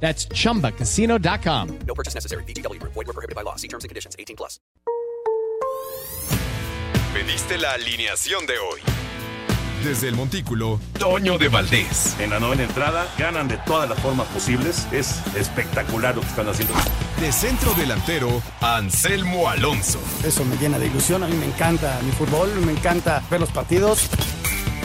That's chumbacasino.com. No purchase necessary. BGW. Void were prohibited by law. See terms and conditions. 18 plus. Pediste la alineación de hoy. Desde el Montículo, Toño de Valdés. En la novena entrada ganan de todas las formas posibles. Es espectacular lo que están haciendo. De centro delantero, Anselmo Alonso. Eso me llena de ilusión. A mí me encanta mi fútbol, me encanta ver los partidos.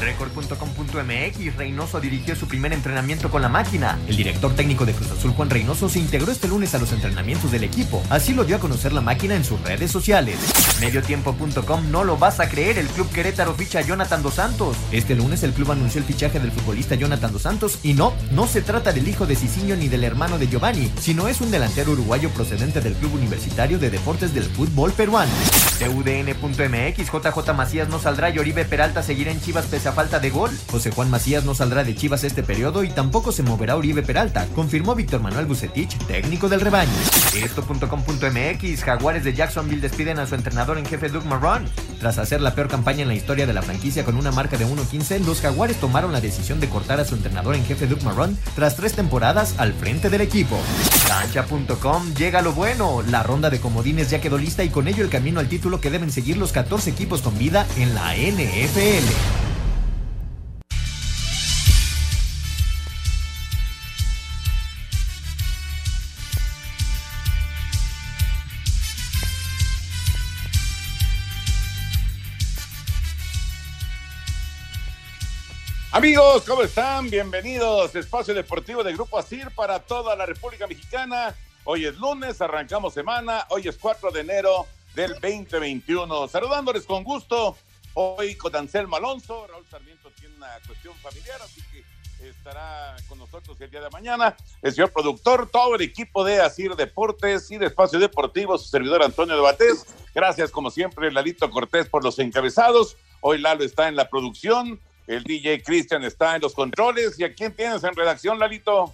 Record.com.mx Reynoso dirigió su primer entrenamiento con la máquina. El director técnico de Cruz Azul, Juan Reynoso, se integró este lunes a los entrenamientos del equipo. Así lo dio a conocer la máquina en sus redes sociales. Mediotiempo.com no lo vas a creer, el club Querétaro ficha a Jonathan Dos Santos. Este lunes el club anunció el fichaje del futbolista Jonathan Dos Santos y no, no se trata del hijo de Cicinho ni del hermano de Giovanni, sino es un delantero uruguayo procedente del Club Universitario de Deportes del Fútbol Peruano. TUDN.mx JJ Macías no saldrá y Oribe Peralta seguirá en Chivas pese falta de gol. José Juan Macías no saldrá de Chivas este periodo y tampoco se moverá Oribe Peralta, confirmó Víctor Manuel Bucetich, técnico del rebaño. Esto.com.mx Jaguares de Jacksonville despiden a su entrenador en jefe Doug Marrón. Tras hacer la peor campaña en la historia de la franquicia con una marca de 1.15, los Jaguares tomaron la decisión de cortar a su entrenador en jefe Doug Marrón tras tres temporadas al frente del equipo. Cancha.com llega lo bueno. La ronda de comodines ya quedó lista y con ello el camino al título que deben seguir los 14 equipos con vida en la NFL. Amigos, ¿cómo están? Bienvenidos. Espacio Deportivo de Grupo ASIR para toda la República Mexicana. Hoy es lunes, arrancamos semana. Hoy es 4 de enero del 2021. Saludándoles con gusto. Hoy con Anselmo Alonso. Raúl Sarmiento tiene una cuestión familiar, así que estará con nosotros el día de mañana. El señor productor, todo el equipo de Asir Deportes y de Espacio Deportivo, su servidor Antonio de Batés. Gracias, como siempre, Lalito Cortés por los encabezados. Hoy Lalo está en la producción. El DJ Cristian está en los controles. ¿Y a quién tienes en redacción, Lalito?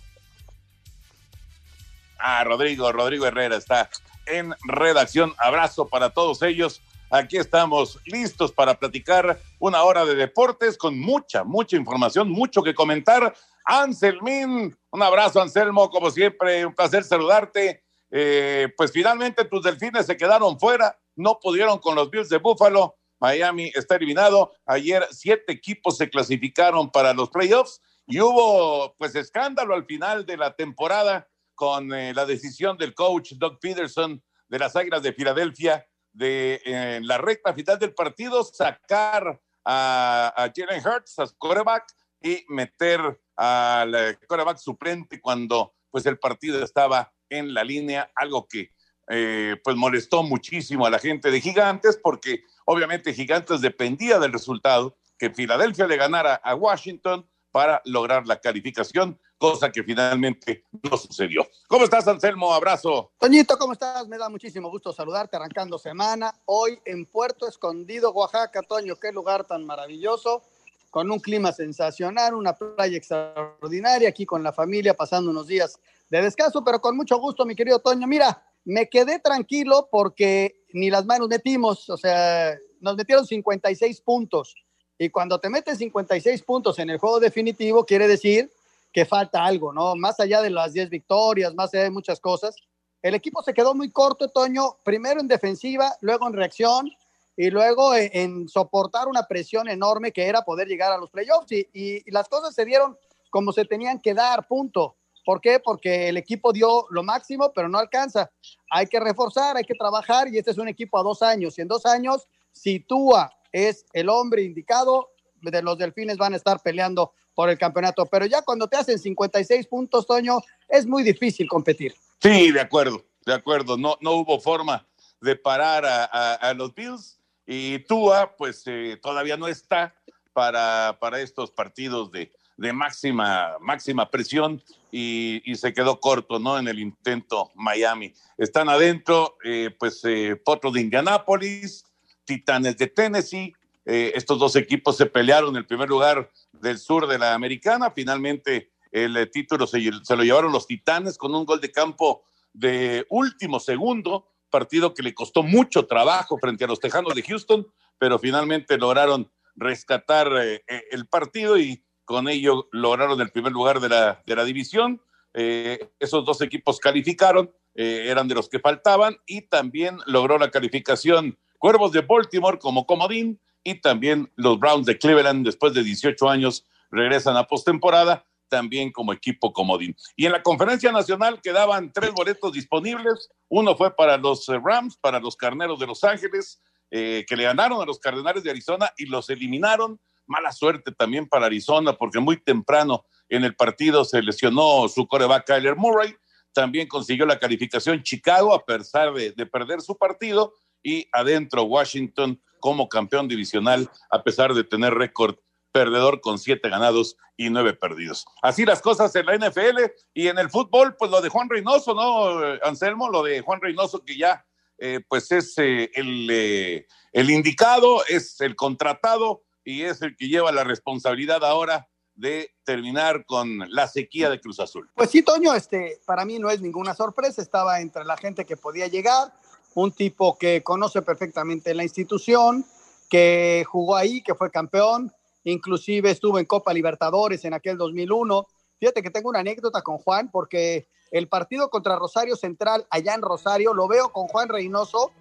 Ah, Rodrigo, Rodrigo Herrera está en redacción. Abrazo para todos ellos. Aquí estamos listos para platicar una hora de deportes con mucha, mucha información, mucho que comentar. Anselmín, un abrazo, Anselmo, como siempre, un placer saludarte. Eh, pues finalmente tus delfines se quedaron fuera, no pudieron con los Bills de Buffalo Miami está eliminado. Ayer siete equipos se clasificaron para los playoffs y hubo pues escándalo al final de la temporada con eh, la decisión del coach Doug Peterson de las Águilas de Filadelfia de en la recta final del partido sacar a, Jalen Hurts, a quarterback, y meter al eh, quarterback suplente cuando pues el partido estaba en la línea, algo que eh, pues molestó muchísimo a la gente de Gigantes porque obviamente Gigantes dependía del resultado que Filadelfia le ganara a Washington para lograr la calificación, cosa que finalmente no sucedió. ¿Cómo estás, Anselmo? Abrazo. Toñito, ¿cómo estás? Me da muchísimo gusto saludarte arrancando semana. Hoy en Puerto Escondido, Oaxaca, Toño, qué lugar tan maravilloso, con un clima sensacional, una playa extraordinaria, aquí con la familia, pasando unos días de descanso, pero con mucho gusto, mi querido Toño. Mira, me quedé tranquilo porque ni las manos metimos, o sea, nos metieron 56 puntos. Y cuando te meten 56 puntos en el juego definitivo, quiere decir que falta algo, ¿no? Más allá de las 10 victorias, más allá de muchas cosas. El equipo se quedó muy corto, Toño, primero en defensiva, luego en reacción y luego en, en soportar una presión enorme que era poder llegar a los playoffs. Y las cosas se dieron como se tenían que dar, punto. ¿Por qué? Porque el equipo dio lo máximo, pero no alcanza. Hay que reforzar, hay que trabajar y este es un equipo a dos años. Y en dos años, si Tua es el hombre indicado, de los Delfines van a estar peleando por el campeonato. Pero ya cuando te hacen 56 puntos, Toño, es muy difícil competir. Sí, de acuerdo, de acuerdo. No, no hubo forma de parar a, los Bills y Tua, pues eh, todavía no está para, para estos partidos de, de máxima, máxima presión y, se quedó corto, ¿no? En el intento Miami. Están adentro, eh, pues, eh, de Indianápolis, Titanes de Tennessee. Eh, estos dos equipos se pelearon el primer lugar del sur de la americana. Finalmente, el eh, título se, se lo llevaron los Titanes con un gol de campo de último segundo, partido que le costó mucho trabajo frente a los Tejanos de Houston, pero finalmente lograron rescatar eh, el partido y con ello lograron el primer lugar de la, división. Eh, esos dos equipos calificaron, eh, eran de los que faltaban y también logró la calificación Cuervos de Baltimore como comodín y también los Browns de Cleveland después de 18 años regresan a postemporada también como equipo comodín. Y en la conferencia nacional quedaban tres boletos disponibles. Uno fue para los Rams, para los Carneros de Los Ángeles, eh, que le ganaron a los Cardenales de Arizona y los eliminaron. Mala suerte también para Arizona, porque muy temprano en el partido se lesionó su coreback Kyler Murray. También consiguió la calificación Chicago a pesar de, de perder su partido. Y adentro Washington como campeón divisional a pesar de tener récord perdedor con siete ganados y nueve perdidos. Así las cosas en la NFL y en el fútbol, pues lo de Juan Reynoso, ¿no, Anselmo? Lo de Juan Reynoso que ya eh, pues es eh, el, eh, el indicado, es el contratado y es el que lleva la responsabilidad ahora de terminar con la sequía de Cruz Azul. Pues sí, Toño, este, para mí no es ninguna sorpresa, estaba entre la gente que podía llegar, un tipo que conoce perfectamente la institución, que jugó ahí, que fue campeón, inclusive estuvo en Copa Libertadores en aquel 2001. Fíjate que tengo una anécdota con Juan, porque el partido contra Rosario Central, allá en Rosario, lo veo con Juan Reynoso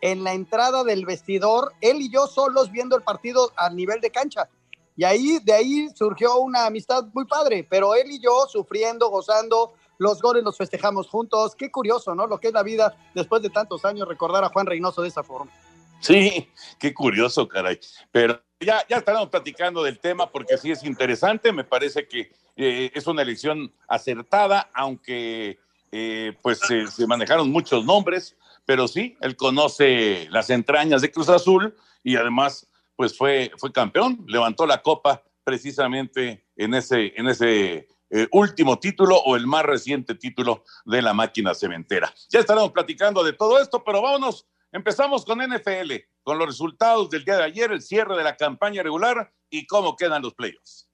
en la entrada del vestidor, él y yo solos viendo el partido a nivel de cancha. Y ahí, de ahí surgió una amistad muy padre, pero él y yo sufriendo, gozando, los goles los festejamos juntos. Qué curioso, ¿no? Lo que es la vida después de tantos años, recordar a Juan Reynoso de esa forma. Sí, qué curioso, caray. Pero ya, ya estaremos platicando del tema porque sí es interesante. Me parece que eh, es una elección acertada, aunque eh, pues eh, se manejaron muchos nombres, pero sí, él conoce las entrañas de Cruz Azul y además pues fue, fue campeón, levantó la copa precisamente en ese, en ese eh, último título o el más reciente título de la máquina cementera. Ya estaremos platicando de todo esto, pero vámonos, empezamos con NFL, con los resultados del día de ayer, el cierre de la campaña regular y cómo quedan los playoffs.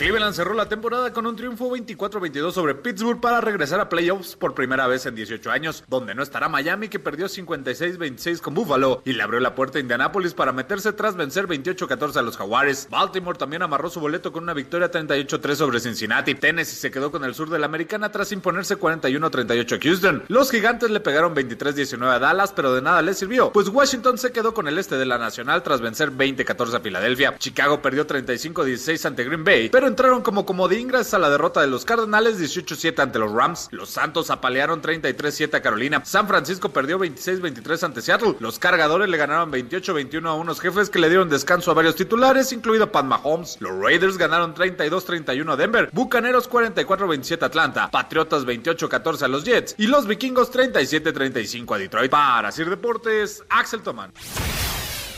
Cleveland cerró la temporada con un triunfo 24-22 sobre Pittsburgh para regresar a playoffs por primera vez en 18 años, donde no estará Miami que perdió 56-26 con Buffalo y le abrió la puerta a Indianapolis para meterse tras vencer 28-14 a los Jaguares. Baltimore también amarró su boleto con una victoria 38-3 sobre Cincinnati. Tennessee se quedó con el sur de la americana tras imponerse 41-38 a Houston. Los gigantes le pegaron 23-19 a Dallas, pero de nada les sirvió, pues Washington se quedó con el este de la nacional tras vencer 20-14 a Filadelfia. Chicago perdió 35-16 ante Green Bay, pero entraron como comodín gracias a la derrota de los Cardenales 18-7 ante los Rams. Los Santos apalearon 33-7 a Carolina. San Francisco perdió 26-23 ante Seattle. Los Cargadores le ganaron 28-21 a unos jefes que le dieron descanso a varios titulares, incluido Pat Mahomes. Los Raiders ganaron 32-31 a Denver. Bucaneros 44-27 a Atlanta. Patriotas 28-14 a los Jets. Y los Vikingos 37-35 a Detroit. Para Sir Deportes, Axel Toman.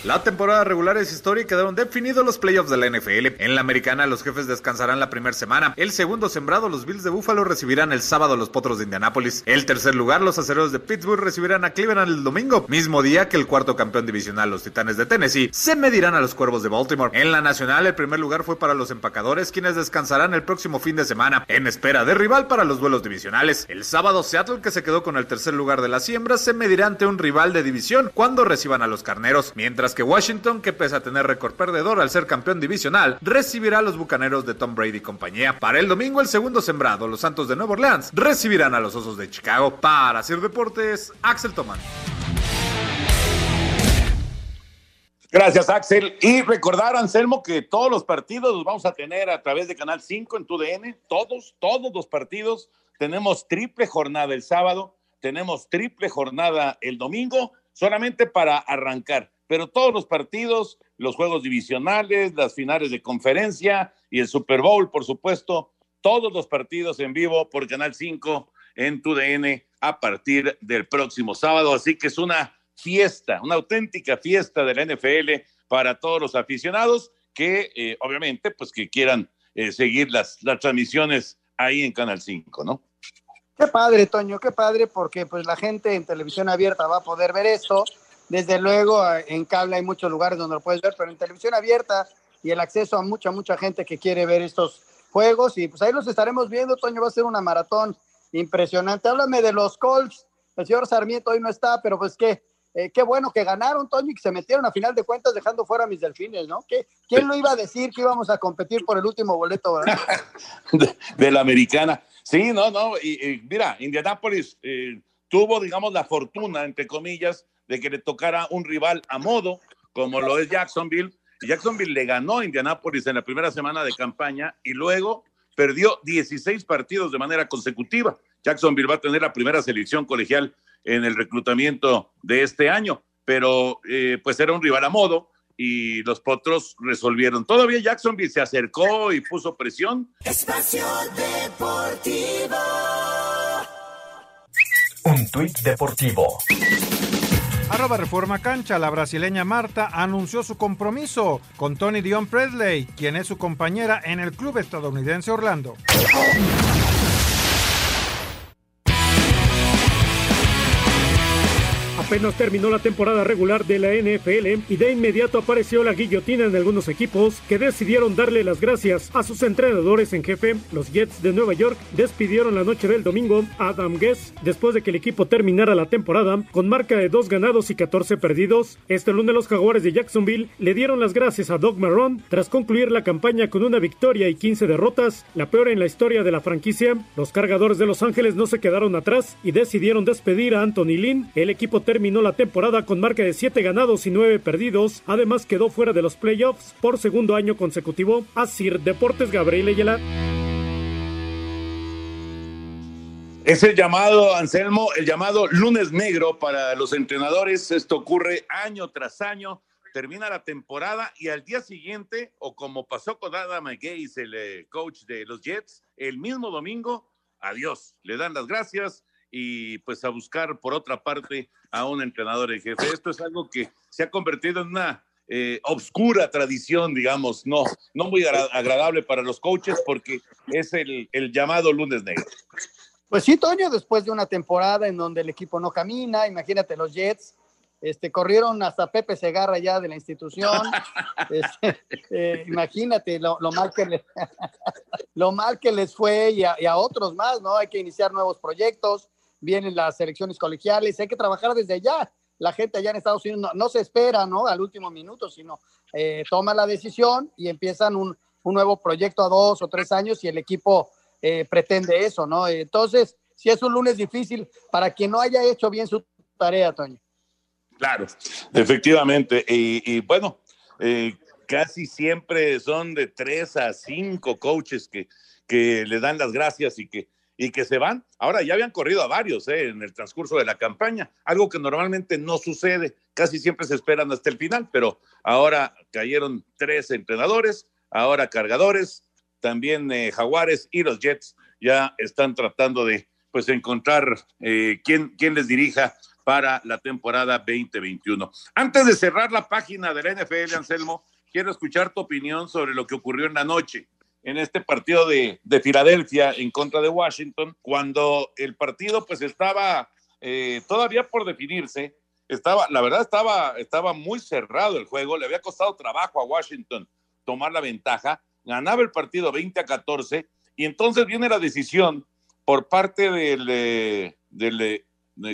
La temporada regular es historia y quedaron definidos los playoffs de la NFL. En la americana, los jefes descansarán la primera semana. El segundo sembrado, los Bills de Buffalo, recibirán el sábado a los Potros de Indianápolis. El tercer lugar, los acereros de Pittsburgh, recibirán a Cleveland el domingo. Mismo día que el cuarto campeón divisional, los Titanes de Tennessee, se medirán a los Cuervos de Baltimore. En la nacional, el primer lugar fue para los empacadores, quienes descansarán el próximo fin de semana, en espera de rival para los duelos divisionales. El sábado, Seattle, que se quedó con el tercer lugar de la siembra, se medirá ante un rival de división cuando reciban a los carneros. Mientras que Washington, que pese a tener récord perdedor al ser campeón divisional, recibirá a los bucaneros de Tom Brady y compañía. Para el domingo, el segundo sembrado, los Santos de Nueva Orleans, recibirán a los Osos de Chicago. Para hacer deportes, Axel Toman. Gracias, Axel. Y recordar, Anselmo, que todos los partidos los vamos a tener a través de Canal 5 en TUDN. Todos, todos los partidos. Tenemos triple jornada el sábado, tenemos triple jornada el domingo, solamente para arrancar. Pero todos los partidos, los juegos divisionales, las finales de conferencia y el Super Bowl, por supuesto, todos los partidos en vivo por Canal 5 en tu DN a partir del próximo sábado. Así que es una fiesta, una auténtica fiesta de la NFL para todos los aficionados que eh, obviamente pues que quieran eh, seguir las, las transmisiones ahí en Canal 5, ¿no? Qué padre, Toño, qué padre, porque pues la gente en televisión abierta va a poder ver esto. Desde luego, en cable hay muchos lugares donde lo puedes ver, pero en televisión abierta y el acceso a mucha, mucha gente que quiere ver estos juegos. Y pues ahí los estaremos viendo, Toño, va a ser una maratón impresionante. Háblame de los Colts. El señor Sarmiento hoy no está, pero pues qué, eh, qué bueno que ganaron, Toño, y que se metieron a final de cuentas dejando fuera a mis delfines, ¿no? ¿Qué, ¿Quién lo iba a decir que íbamos a competir por el último boleto, verdad? de, la americana. Sí, no, no. Y, mira, Indianapolis eh, tuvo, digamos, la fortuna, entre comillas, de que le tocara un rival a modo, como lo es Jacksonville. Jacksonville le ganó a Indianapolis en la primera semana de campaña y luego perdió 16 partidos de manera consecutiva. Jacksonville va a tener la primera selección colegial en el reclutamiento de este año, pero eh, pues era un rival a modo y los potros resolvieron. Todavía Jacksonville se acercó y puso presión. Espacio Deportivo. Un tuit deportivo. Arroba Reforma Cancha, la brasileña Marta anunció su compromiso con Tony Dion Presley, quien es su compañera en el club estadounidense Orlando. Apenas terminó la temporada regular de la NFL y de inmediato apareció la guillotina en algunos equipos que decidieron darle las gracias a sus entrenadores en jefe. Los Jets de Nueva York despidieron la noche del domingo a Adam Guess después de que el equipo terminara la temporada con marca de dos ganados y 14 perdidos. Este lunes los Jaguares de Jacksonville le dieron las gracias a Doug Marrone tras concluir la campaña con una victoria y 15 derrotas, la peor en la historia de la franquicia. Los cargadores de Los Ángeles no se quedaron atrás y decidieron despedir a Anthony Lynn. El equipo terminó terminó la temporada con marca de 7 ganados y 9 perdidos. Además quedó fuera de los playoffs por segundo año consecutivo. Asir Deportes Gabriel Ayala. Es el llamado, Anselmo, el llamado lunes negro para los entrenadores. Esto ocurre año tras año. Termina la temporada y al día siguiente, o como pasó con Adam Gates, el eh, coach de los Jets, el mismo domingo, adiós. Le dan las gracias y pues a buscar por otra parte a un entrenador en jefe. Esto es algo que se ha convertido en una eh, obscura tradición, digamos, no, no muy agradable para los coaches porque es el, el llamado lunes negro. Pues sí, Toño, después de una temporada en donde el equipo no camina, imagínate los Jets, este, corrieron hasta Pepe Segarra ya de la institución. Este, eh, imagínate lo, mal que les, lo mal que les fue y a, y a, otros más, ¿no? Hay que iniciar nuevos proyectos vienen las elecciones colegiales, hay que trabajar desde allá. La gente allá en Estados Unidos no, se espera, ¿no? Al último minuto, sino eh, toma la decisión y empiezan un, nuevo proyecto a dos o tres años y el equipo eh, pretende eso, ¿no? Entonces, si es un lunes difícil para quien no haya hecho bien su tarea, Toño. Claro, efectivamente. Y, bueno, eh, casi siempre son de tres a cinco coaches que, que le dan las gracias y que y que se van. Ahora ya habían corrido a varios ¿eh? en el transcurso de la campaña, algo que normalmente no sucede, casi siempre se esperan hasta el final, pero ahora cayeron tres entrenadores, ahora cargadores, también eh, Jaguares y los Jets ya están tratando de pues encontrar eh, quién, quién les dirija para la temporada 2021. Antes de cerrar la página de la NFL, Anselmo, quiero escuchar tu opinión sobre lo que ocurrió en la noche en este partido de, Filadelfia en contra de Washington, cuando el partido pues estaba eh, todavía por definirse, estaba, la verdad estaba, estaba muy cerrado el juego, le había costado trabajo a Washington tomar la ventaja, ganaba el partido 20 a 14 y entonces viene la decisión por parte del, eh, del, eh,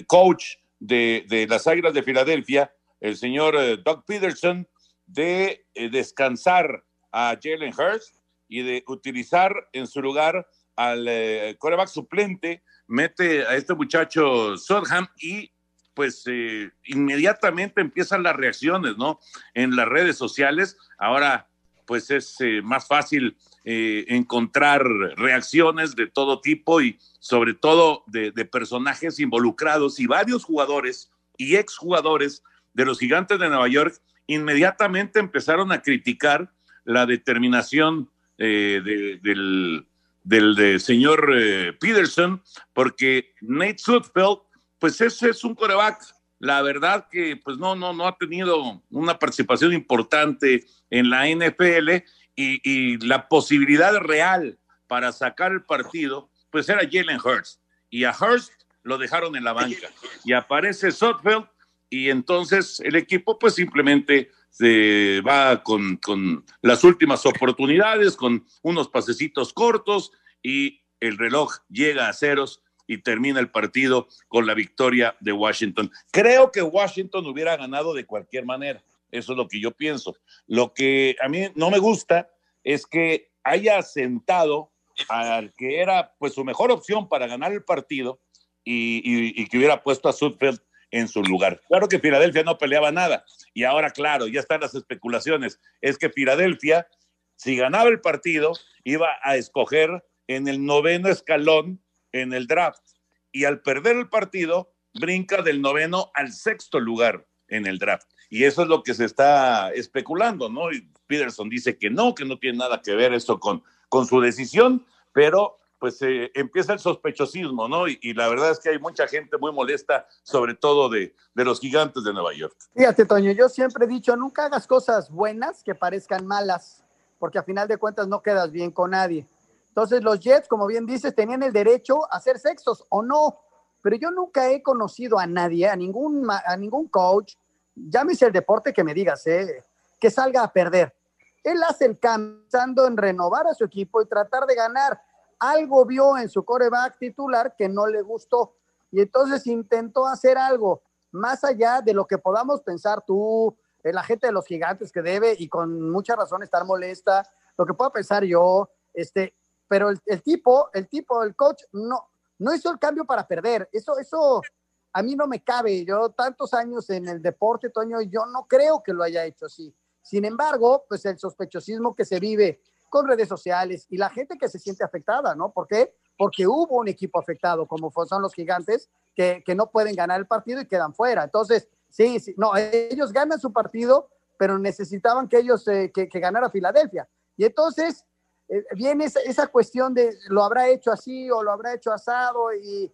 coach de, de, las Águilas de Filadelfia, el señor Doug Peterson, de descansar a Jalen Hurst y de utilizar en su lugar al eh, coreback suplente, mete a este muchacho Sodham y pues eh, inmediatamente empiezan las reacciones, ¿no? En las redes sociales. Ahora, pues es eh, más fácil encontrar reacciones de todo tipo y sobre todo de, de, personajes involucrados y varios jugadores y exjugadores de los gigantes de Nueva York inmediatamente empezaron a criticar la determinación eh, de- del, del de señor eh, Peterson, porque Nate Sudfeld, pues ese es un coreback. La verdad que pues no, no, no ha tenido una participación importante en la NFL y, la posibilidad real para sacar el partido, pues era Jalen Hurts. Y a Hurst lo dejaron en la banca. Y aparece Sudfeld y entonces el equipo pues simplemente se va con, con las últimas oportunidades, con unos pasecitos cortos y el reloj llega a ceros y termina el partido con la victoria de Washington. Creo que Washington hubiera ganado de cualquier manera. Eso es lo que yo pienso. Lo que a mí no me gusta es que haya sentado al que era pues su mejor opción para ganar el partido y, que hubiera puesto a Sudfeld en su lugar. Claro que Filadelfia no peleaba nada y ahora, claro, ya están las especulaciones. Es que Filadelfia, si ganaba el partido, iba a escoger en el noveno escalón en el draft y al perder el partido, brinca del noveno al sexto lugar en el draft. Y eso es lo que se está especulando, ¿no? Y Peterson dice que no, que no tiene nada que ver esto con, con su decisión, pero pues eh, empieza el sospechosismo, ¿no? Y, la verdad es que hay mucha gente muy molesta, sobre todo de, de los gigantes de Nueva York. Fíjate, Toño, yo siempre he dicho, nunca hagas cosas buenas que parezcan malas, porque a final de cuentas no quedas bien con nadie. Entonces los Jets, como bien dices, tenían el derecho a hacer sextos o no, pero yo nunca he conocido a nadie, a ningún, a ningún coach, llámese el deporte que me digas, ¿eh? que salga a perder. Él hace el cambio en renovar a su equipo y tratar de ganar. Algo vio en su coreback titular que no le gustó y entonces intentó hacer algo más allá de lo que podamos pensar tú, la gente de los gigantes que debe y con mucha razón estar molesta, lo que pueda pensar yo, este, pero el, tipo, el tipo, el coach no, no hizo el cambio para perder. Eso, eso a mí no me cabe. Yo tantos años en el deporte, Toño, yo no creo que lo haya hecho así. Sin embargo, pues el sospechosismo que se vive con redes sociales y la gente que se siente afectada, ¿no? ¿Por qué? Porque hubo un equipo afectado, como son los gigantes, que, que no pueden ganar el partido y quedan fuera. Entonces, sí, sí, no, ellos ganan su partido, pero necesitaban que ellos, eh, que, ganara Filadelfia. Y entonces eh, viene esa, esa cuestión de lo habrá hecho así o lo habrá hecho asado y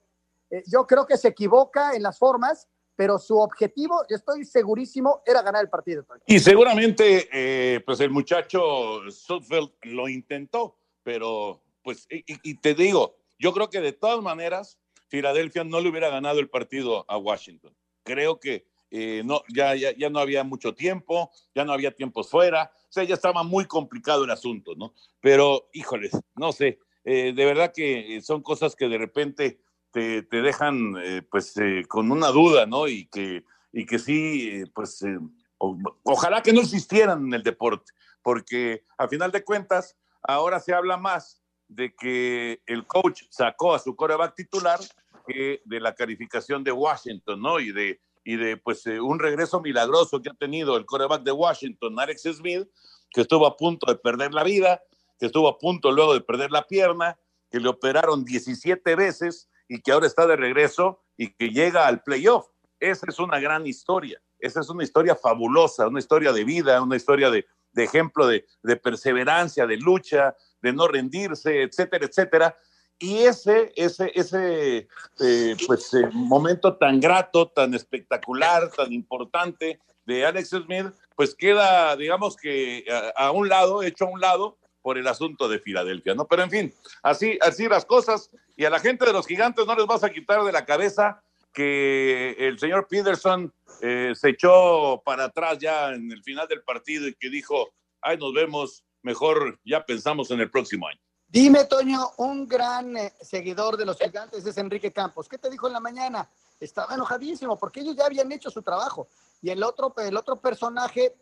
eh, yo creo que se equivoca en las formas, pero su objetivo, estoy segurísimo, era ganar el partido. Y seguramente, eh, pues el muchacho Sudfeld lo intentó, pero pues, y te digo, yo creo que de todas maneras, Filadelfia no le hubiera ganado el partido a Washington. Creo que eh, no, ya, ya, ya no había mucho tiempo, ya no había tiempos fuera, o sea, ya estaba muy complicado el asunto, ¿no? Pero, híjoles, no sé, eh, de verdad que son cosas que de repente te, te dejan, eh, pues, eh, con una duda, ¿no? Y que, y que sí, eh, pues, eh, o- ojalá que no existieran en el deporte, porque a final de cuentas, ahora se habla más de que el coach sacó a su coreback titular que de la calificación de Washington, ¿no? Y de, y de pues, eh, un regreso milagroso que ha tenido el coreback de Washington, Alex Smith, que estuvo a punto de perder la vida, que estuvo a punto luego de perder la pierna, que le operaron 17 veces y que ahora está de regreso y que llega al playoff. Esa es una gran historia. Esa es una historia fabulosa, una historia de vida, una historia de, de ejemplo de, de perseverancia, de lucha, de no rendirse, etcétera, etcétera. Y ese, ese, ese eh, pues, eh, momento tan grato, tan espectacular, tan importante de Alex Smith, pues queda, digamos que a, a un lado, hecho a un lado por el asunto de Filadelfia, ¿no? Pero en fin, así, así las cosas. Y a la gente de los gigantes no les vas a quitar de la cabeza que el señor Peterson eh, se echó para atrás ya en el final del partido y que dijo, ay, nos vemos, mejor ya pensamos en el próximo año. Dime, Toño, un gran eh, seguidor de los gigantes es Enrique Campos. ¿Qué te dijo en la mañana? Estaba enojadísimo porque ellos ya habían hecho su trabajo. Y el otro, el otro personaje,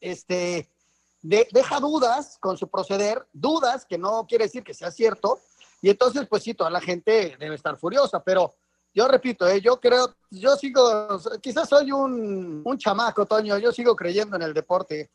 este, de- deja dudas con su proceder, dudas que no quiere decir que sea cierto. Y entonces, pues sí, toda la gente debe estar furiosa, pero yo repito, eh, yo creo, yo sigo, quizás soy un, un chamaco, Toño, yo sigo creyendo en el deporte.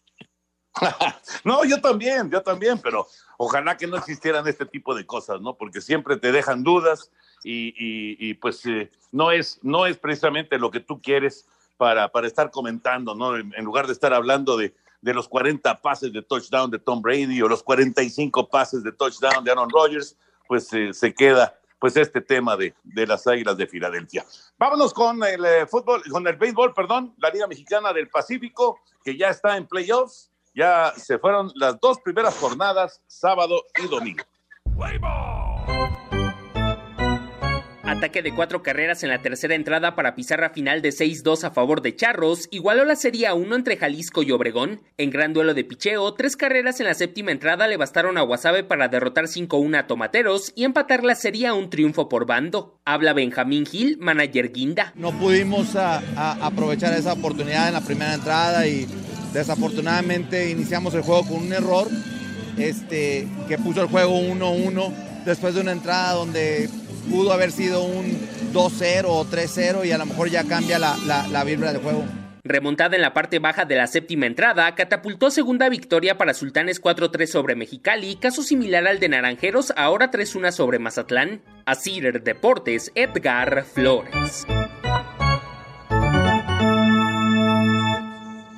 No, yo también, yo también, pero ojalá que no existieran este tipo de cosas, ¿no? Porque siempre te dejan dudas y, y- pues eh, no, es, no es precisamente lo que tú quieres para, para estar comentando, ¿no? En lugar de estar hablando de, de los 40 pases de touchdown de Tom Brady o los 45 pases de touchdown de Aaron Rodgers, pues eh, se queda pues este tema de, de las Águilas de Filadelfia. Vámonos con el eh, fútbol, con el béisbol, perdón, la Liga Mexicana del Pacífico, que ya está en playoffs. Ya se fueron las dos primeras jornadas, sábado y domingo. Ataque de cuatro carreras en la tercera entrada para pizarra final de 6-2 a favor de Charros, igualó la Serie a 1 entre Jalisco y Obregón. En gran duelo de picheo, tres carreras en la séptima entrada le bastaron a Guasave para derrotar 5-1 a Tomateros y empatar la Serie a un triunfo por bando. Habla Benjamín Gil, manager Guinda. No pudimos aprovechar esa oportunidad en la primera entrada y desafortunadamente iniciamos el juego con un error este, que puso el juego 1-1 después de una entrada donde pudo haber sido un 2-0 o 3-0 y a lo mejor ya cambia la, la, la vibra del juego. Remontada en la parte baja de la séptima entrada, catapultó segunda victoria para Sultanes 4-3 sobre Mexicali, caso similar al de Naranjeros, ahora 3-1 sobre Mazatlán. Asir Deportes, Edgar Flores.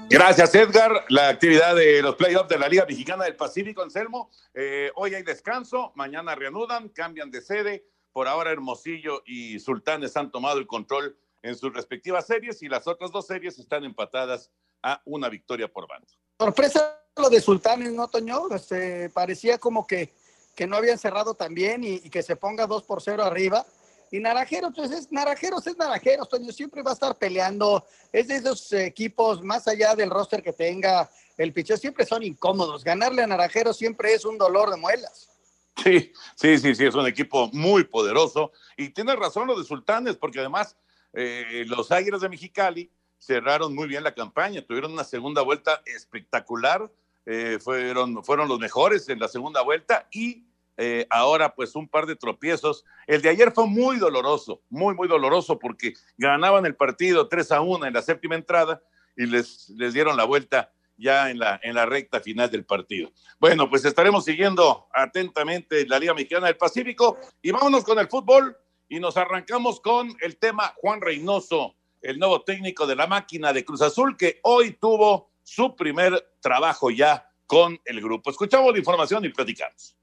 Gracias, Edgar. La actividad de los playoffs de la Liga Mexicana del Pacífico, Anselmo. Eh, hoy hay descanso, mañana reanudan, cambian de sede. Por ahora Hermosillo y Sultanes han tomado el control en sus respectivas series y las otras dos series están empatadas a una victoria por bando. Sorpresa lo de Sultanes, ¿no, Toño? Este, parecía como que, que no habían cerrado tan bien y, que se ponga 2 por 0 arriba. Y Naranjeros, pues es Naranjeros, es Naranjeros, Toño, siempre va a estar peleando. Es de esos equipos, más allá del roster que tenga el picheo, siempre son incómodos. Ganarle a Naranjeros siempre es un dolor de muelas. Sí, sí, sí, sí, es un equipo muy poderoso. Y tiene razón lo de Sultanes, porque además eh, los Águilas de Mexicali cerraron muy bien la campaña, tuvieron una segunda vuelta espectacular, eh, fueron, fueron los mejores en la segunda vuelta y eh, ahora pues un par de tropiezos. El de ayer fue muy doloroso, muy, muy doloroso porque ganaban el partido 3 a 1 en la séptima entrada y les dieron la vuelta ya en la, en la recta final del partido. Bueno, pues estaremos siguiendo atentamente la Liga Mexicana del Pacífico y vámonos con el fútbol y nos arrancamos con el tema Juan Reynoso, el nuevo técnico de la máquina de Cruz Azul que hoy tuvo su primer trabajo ya con el grupo. Escuchamos la información y platicamos.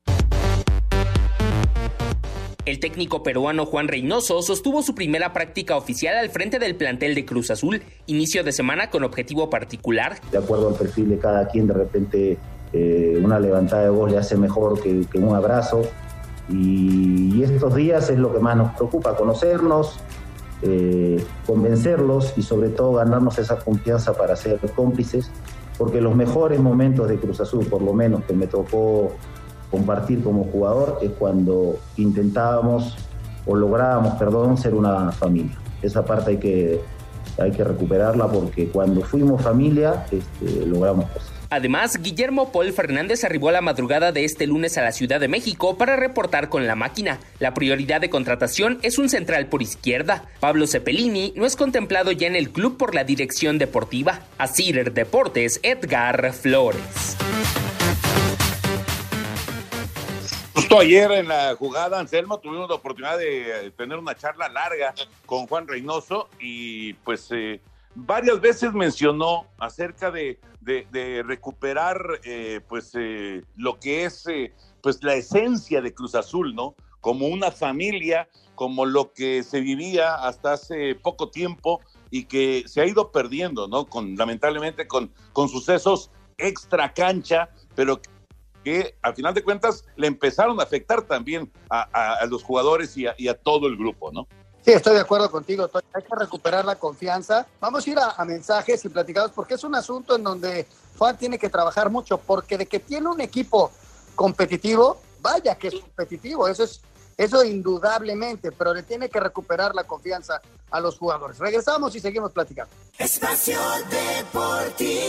El técnico peruano Juan Reynoso sostuvo su primera práctica oficial al frente del plantel de Cruz Azul, inicio de semana con objetivo particular. De acuerdo al perfil de cada quien, de repente eh, una levantada de voz le hace mejor que, un abrazo. Y, y, estos días es lo que más nos preocupa, conocernos, eh, convencerlos y sobre todo ganarnos esa confianza para ser cómplices, porque los mejores momentos de Cruz Azul, por lo menos que me tocó compartir como jugador es cuando intentábamos o lográbamos, perdón, ser una familia. Esa parte hay que, hay que recuperarla porque cuando fuimos familia este, logramos cosas. Además, Guillermo Paul Fernández arribó a la madrugada de este lunes a la Ciudad de México para reportar con la máquina. La prioridad de contratación es un central por izquierda. Pablo Cepelini no es contemplado ya en el club por la dirección deportiva. Asir Deportes, Edgar Flores. Justo ayer en la jugada, Anselmo, tuvimos la oportunidad de tener una charla larga con Juan Reynoso y pues eh, varias veces mencionó acerca de recuperar eh, pues eh, lo que es pues la esencia de Cruz Azul, ¿no? Como una familia, como lo que se vivía hasta hace poco tiempo y que se ha ido perdiendo, ¿no? Con, lamentablemente con, con sucesos extra cancha, pero que al final de cuentas le empezaron a afectar también a, a, a los jugadores y a, y a, todo el grupo, ¿no? Sí, estoy de acuerdo contigo. Hay que recuperar la confianza. Vamos a ir a, a mensajes y platicados porque es un asunto en donde Juan tiene que trabajar mucho porque de que tiene un equipo competitivo, vaya que es competitivo, eso es eso indudablemente, pero le tiene que recuperar la confianza a los jugadores. Regresamos y seguimos platicando. Espacio Deportivo.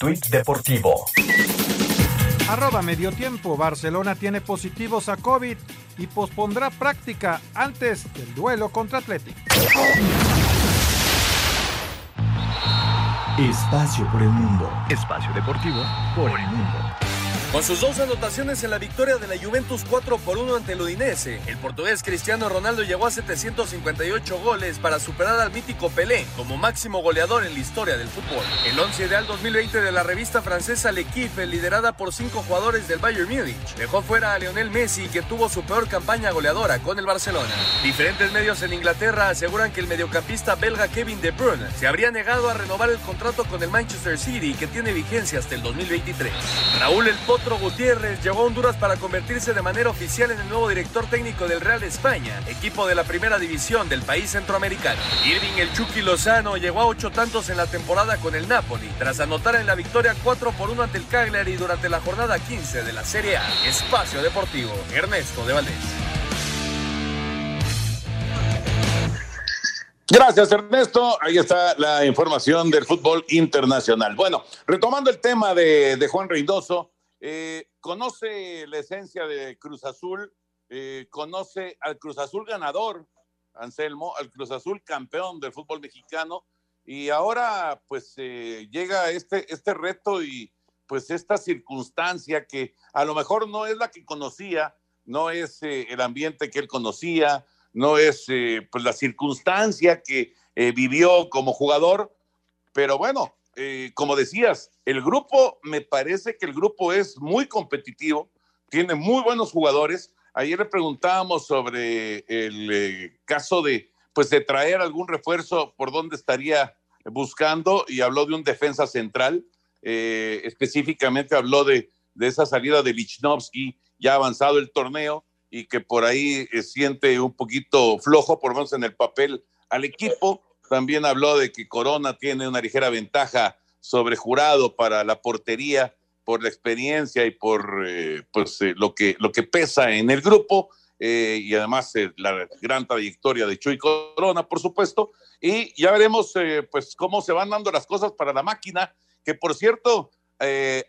Tuit deportivo. Arroba medio tiempo. Barcelona tiene positivos a COVID y pospondrá práctica antes del duelo contra Atlético. Espacio por el mundo. Espacio deportivo por el mundo. Con sus dos anotaciones en la victoria de la Juventus 4 por 1 ante el Udinese, el portugués Cristiano Ronaldo llegó a 758 goles para superar al mítico Pelé como máximo goleador en la historia del fútbol. El 11 ideal 2020 de la revista francesa L'Equipe, liderada por cinco jugadores del Bayern Múnich, dejó fuera a Lionel Messi, que tuvo su peor campaña goleadora con el Barcelona. Diferentes medios en Inglaterra aseguran que el mediocampista belga Kevin De Bruyne se habría negado a renovar el contrato con el Manchester City, que tiene vigencia hasta el 2023. Raúl El Potro Gutiérrez llegó a Honduras para convertirse de manera oficial en el nuevo director técnico del Real España, equipo de la primera división del país centroamericano. Irving El Chucky Lozano llegó a ocho tantos en la temporada con el Napoli, tras anotar en la victoria 4 por 1 ante el Cagliari durante la jornada 15 de la Serie A. Espacio Deportivo, Ernesto de Valdés. Gracias, Ernesto. Ahí está la información del fútbol internacional. Bueno, retomando el tema de, Juan Reynoso, eh, conoce la esencia de Cruz Azul, eh, conoce al Cruz Azul ganador, Anselmo, al Cruz Azul campeón del fútbol mexicano, y ahora pues eh, llega este, este reto y pues esta circunstancia que a lo mejor no es la que conocía, no es el ambiente que él conocía, no es pues la circunstancia que vivió como jugador, pero bueno, eh, como decías, el grupo, me parece que el grupo es muy competitivo, tiene muy buenos jugadores. Ayer le preguntábamos sobre el caso de, pues, de traer algún refuerzo, por dónde estaría buscando, y habló de un defensa central, específicamente habló de, de esa salida de Lichnowsky, ya avanzado el torneo, y que por ahí eh, siente un poquito flojo, por lo menos en el papel, al equipo. También habló de que Corona tiene una ligera ventaja sobre jurado para la portería por la experiencia y por eh, pues, eh, lo, que, lo que pesa en el grupo y además la gran trayectoria de Chuy Corona, por supuesto. Y ya veremos pues cómo se van dando las cosas para la máquina, que por cierto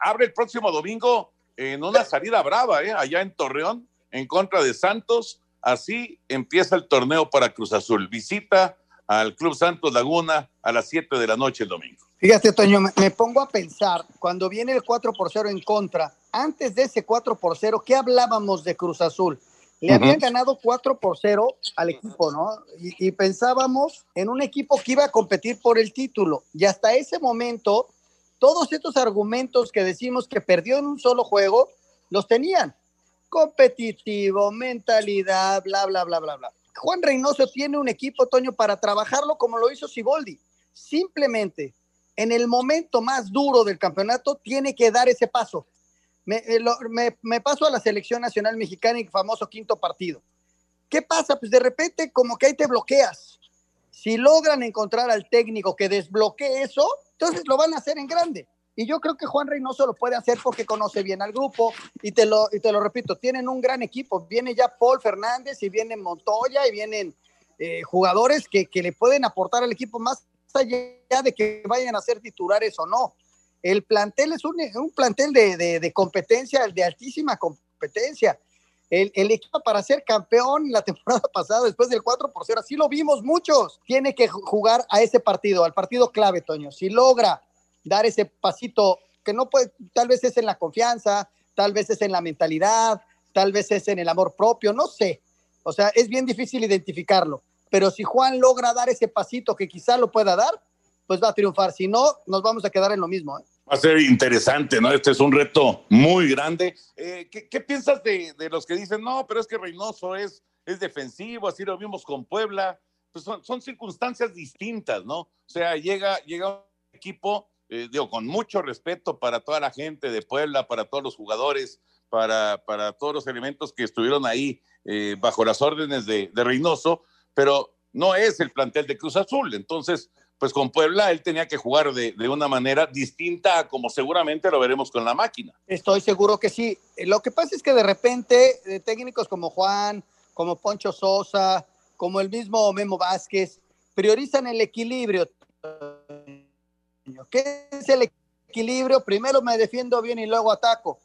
abre el próximo domingo en una salida brava, allá en Torreón, en contra de Santos. Así empieza el torneo para Cruz Azul. Visita al Club Santos Laguna a las 7 de la noche el domingo. Fíjate, Toño, me, pongo a pensar, cuando viene el 4 por 0 en contra, antes de ese 4 por 0, ¿qué hablábamos de Cruz Azul? Le habían ganado 4 por 0 al equipo, ¿no? Y, y, pensábamos en un equipo que iba a competir por el título. Y hasta ese momento, todos estos argumentos que decimos que perdió en un solo juego, los tenían competitivo, mentalidad, bla, bla, bla, bla, bla. Juan Reynoso tiene un equipo, Toño, para trabajarlo como lo hizo Siboldi. Simplemente, en el momento más duro del campeonato, tiene que dar ese paso. Me, eh, me paso a la selección nacional mexicana y famoso quinto partido. ¿Qué pasa? Pues de repente como que ahí te bloqueas. Si logran encontrar al técnico que desbloquee eso, entonces lo van a hacer en grande. Y yo creo que Juan Reynoso lo puede hacer porque conoce bien al grupo. Y te lo, y te lo repito, tienen un gran equipo. Viene ya Paul Fernández y viene Montoya y vienen eh, jugadores que, que, le pueden aportar al equipo más allá de que vayan a ser titulares o no. El plantel es un, un plantel de, de, de, competencia, de altísima competencia. El, el, equipo para ser campeón la temporada pasada, después del 4 por 0, así lo vimos muchos. Tiene que jugar a ese partido, al partido clave, Toño. Si logra dar ese pasito que no puede, tal vez es en la confianza, tal vez es en la mentalidad, tal vez es en el amor propio, no sé. O sea, es bien difícil identificarlo. Pero si Juan logra dar ese pasito que quizá lo pueda dar, pues va a triunfar. Si no, nos vamos a quedar en lo mismo. ¿eh? Va a ser interesante, ¿no? Este es un reto muy grande. Eh, ¿qué, ¿qué, piensas de, de, los que dicen, no, pero es que Reynoso es, es defensivo, así lo vimos con Puebla? Pues son, son circunstancias distintas, ¿no? O sea, llega, llega un equipo eh, digo, con mucho respeto para toda la gente de Puebla, para todos los jugadores, para, para todos los elementos que estuvieron ahí eh, bajo las órdenes de, de, Reynoso, pero no es el plantel de Cruz Azul. Entonces, pues con Puebla él tenía que jugar de, de una manera distinta a como seguramente lo veremos con la máquina. Estoy seguro que sí. Lo que pasa es que de repente eh, técnicos como Juan, como Poncho Sosa, como el mismo Memo Vázquez, priorizan el equilibrio ¿Qué es el equilibrio? Primero me defiendo bien y luego ataco.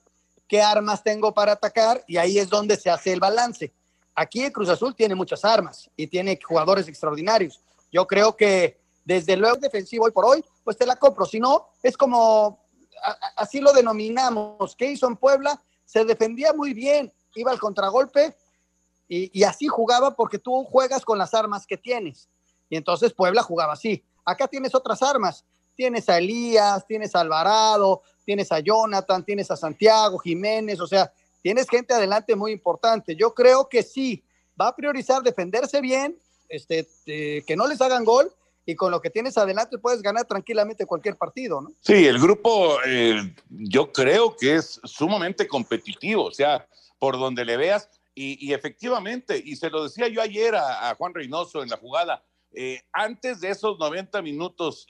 ¿Qué armas tengo para atacar? Y ahí es donde se hace el balance. Aquí el Cruz Azul tiene muchas armas y tiene jugadores extraordinarios. Yo creo que desde luego defensivo hoy por hoy, pues te la compro. Si no, es como así lo denominamos. ¿Qué hizo en Puebla? Se defendía muy bien, iba al contragolpe y, y así jugaba porque tú juegas con las armas que tienes. Y entonces Puebla jugaba así. Acá tienes otras armas. Tienes a Elías, tienes a Alvarado, tienes a Jonathan, tienes a Santiago, Jiménez, o sea, tienes gente adelante muy importante. Yo creo que sí, va a priorizar defenderse bien, este, eh, que no les hagan gol y con lo que tienes adelante puedes ganar tranquilamente cualquier partido, ¿no? Sí, el grupo eh, yo creo que es sumamente competitivo, o sea, por donde le veas, y, efectivamente, y se lo decía yo ayer a, a Juan Reynoso en la jugada, eh, antes de esos 90 minutos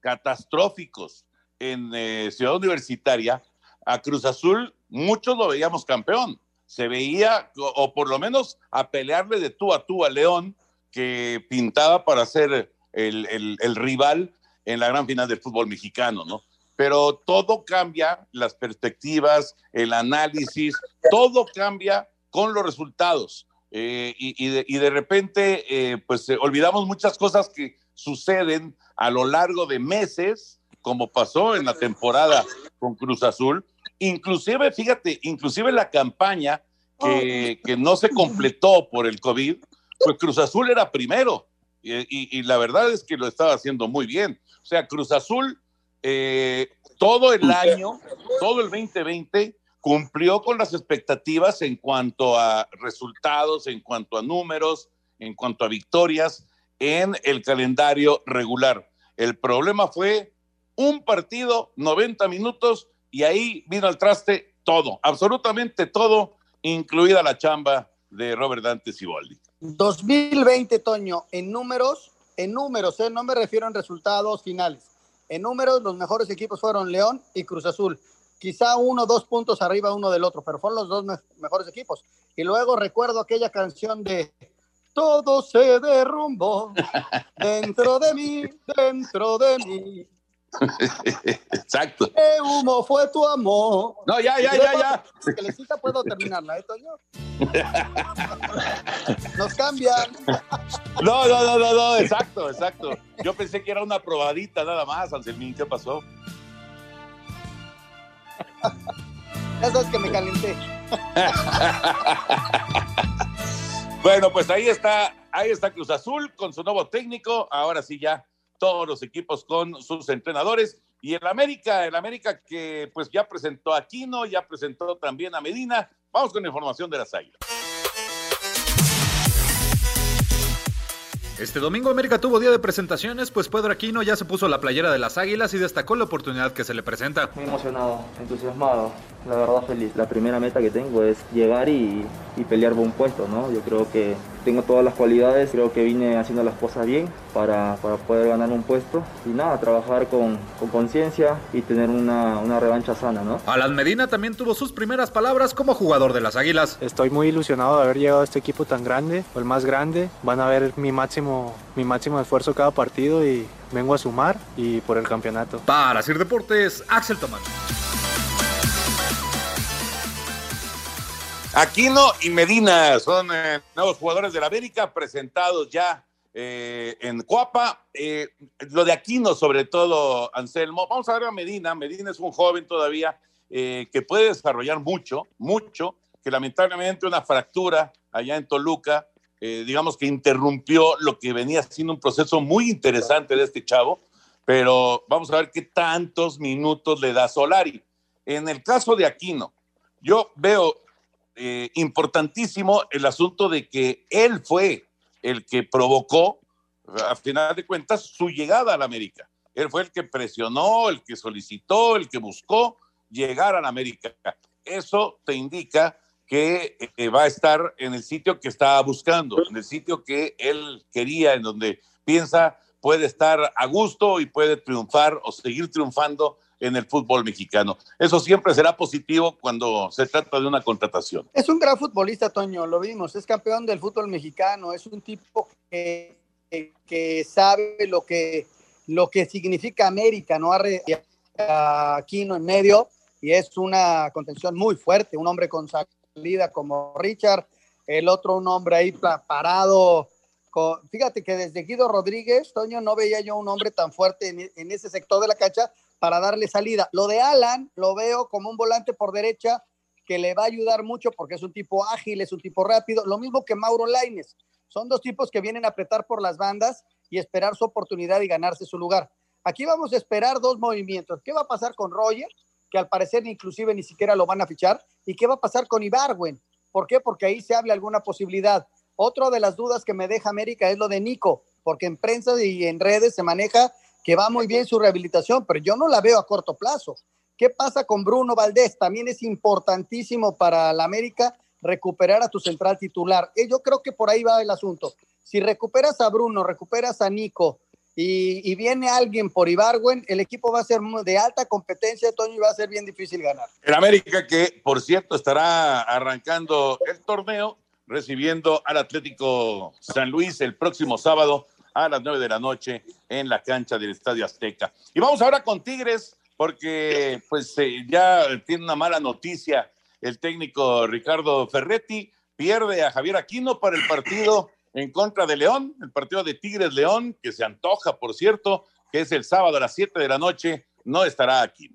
catastróficos en eh, Ciudad Universitaria, a Cruz Azul muchos lo veíamos campeón. Se veía, o, por lo menos a pelearle de tú a tú a León, que pintaba para ser el, el, rival en la gran final del fútbol mexicano, ¿no? Pero todo cambia, las perspectivas, el análisis, todo cambia con los resultados. Eh, y, de, y, de, repente, eh, pues olvidamos muchas cosas que suceden a lo largo de meses, como pasó en la temporada con Cruz Azul. Inclusive, fíjate, inclusive la campaña que, que no se completó por el COVID, pues Cruz Azul era primero. Y, y, la verdad es que lo estaba haciendo muy bien. O sea, Cruz Azul, eh, todo el año, todo el 2020, cumplió con las expectativas en cuanto a resultados, en cuanto a números, en cuanto a victorias en el calendario regular. El problema fue un partido, 90 minutos, y ahí vino al traste todo, absolutamente todo, incluida la chamba de Robert Dante Siboldi. 2020, Toño, en números, en números, ¿eh? no me refiero en resultados finales. En números, los mejores equipos fueron León y Cruz Azul. Quizá uno dos puntos arriba uno del otro, pero fueron los dos me mejores equipos. Y luego recuerdo aquella canción de Todo se derrumbó dentro de mí, dentro de mí. Exacto. ¿Qué humo fue tu amor? No, ya, ya, ya, ya. Que le cita puedo terminarla, ¿eh, Toño? Nos cambian. No, no, no, no, no, exacto, exacto. Yo pensé que era una probadita nada más, Anselmín, ¿qué pasó? Ya sabes que me calenté. bueno, pues ahí está, ahí está Cruz Azul con su nuevo técnico. Ahora sí ya todos los equipos con sus entrenadores. Y el América, el América que pues ya presentó a Aquino, ya presentó también a Medina. Vamos con información de las Águilas. Este domingo América tuvo día de presentaciones, pues Pedro Aquino ya se puso la playera de las Águilas y destacó la oportunidad que se le presenta. Muy emocionado, entusiasmado, la verdad feliz. La primera meta que tengo es llegar y, y pelear por un puesto, ¿no? Yo creo que tengo todas las cualidades, creo que vine haciendo las cosas bien para, para poder ganar un puesto y nada, trabajar con conciencia y tener una, una, revancha sana, ¿no? Alan Medina también tuvo sus primeras palabras como jugador de las Águilas. Estoy muy ilusionado de haber llegado a este equipo tan grande, o el más grande. Van a ver mi máximo, mi máximo esfuerzo cada partido y vengo a sumar y por el campeonato. Para Sir Deportes, Axel Tomás. Aquino y Medina son eh, nuevos jugadores de la América presentados ya eh, en Cuapa. Eh, lo de Aquino, sobre todo, Anselmo. Vamos a ver a Medina. Medina es un joven todavía que puede desarrollar mucho, mucho, que lamentablemente una fractura allá en Toluca, digamos que interrumpió lo que venía siendo un proceso muy interesante de este chavo. Pero vamos a ver qué tantos minutos le da Solari. En el caso de Aquino, yo veo eh, importantísimo el asunto de que él fue el que provocó, a final de cuentas, su llegada a la América. Él fue el que presionó, el que solicitó, el que buscó llegar a la América. Eso te indica que eh, va a estar en el sitio que estaba buscando, en el sitio que él quería, en donde piensa puede estar a gusto y puede triunfar o seguir triunfando en el fútbol mexicano. Eso siempre será positivo cuando se trata de una contratación. Es un gran futbolista, Toño, lo vimos, es campeón del fútbol mexicano, es un tipo que, que, sabe lo que, lo que significa América, ¿no? A Aquino en medio, y es una contención muy fuerte, un hombre con salida como Richard, el otro un hombre ahí parado. Fíjate que desde Guido Rodríguez, Toño, no veía yo un hombre tan fuerte en, en ese sector de la cancha para darle salida. Lo de Alan lo veo como un volante por derecha que le va a ayudar mucho porque es un tipo ágil, es un tipo rápido, lo mismo que Mauro Laines. Son dos tipos que vienen a apretar por las bandas y esperar su oportunidad y ganarse su lugar. Aquí vamos a esperar dos movimientos. ¿Qué va a pasar con Roger? Que al parecer inclusive ni siquiera lo van a fichar. ¿Y qué va a pasar con Ibarwen? ¿Por qué? Porque ahí se habla alguna posibilidad. Otra de las dudas que me deja América es lo de Nico, porque en prensa y en redes se maneja que va muy bien su rehabilitación, pero yo no la veo a corto plazo. ¿Qué pasa con Bruno Valdés? También es importantísimo para la América recuperar a tu central titular. Eh, yo creo que por ahí va el asunto. Si recuperas a Bruno, recuperas a Nico y, viene alguien por Ibarwen, el equipo va a ser de alta competencia, Toño, y va a ser bien difícil ganar. El América que, por cierto, estará arrancando el torneo recibiendo al Atlético San Luis el próximo sábado a las nueve de la noche en la cancha del Estadio Azteca. Y vamos ahora con Tigres, porque pues eh, ya tiene una mala noticia el técnico Ricardo Ferretti, pierde a Javier Aquino para el partido en contra de León, el partido de Tigres León, que se antoja, por cierto, que es el sábado a las siete de la noche, no estará aquí.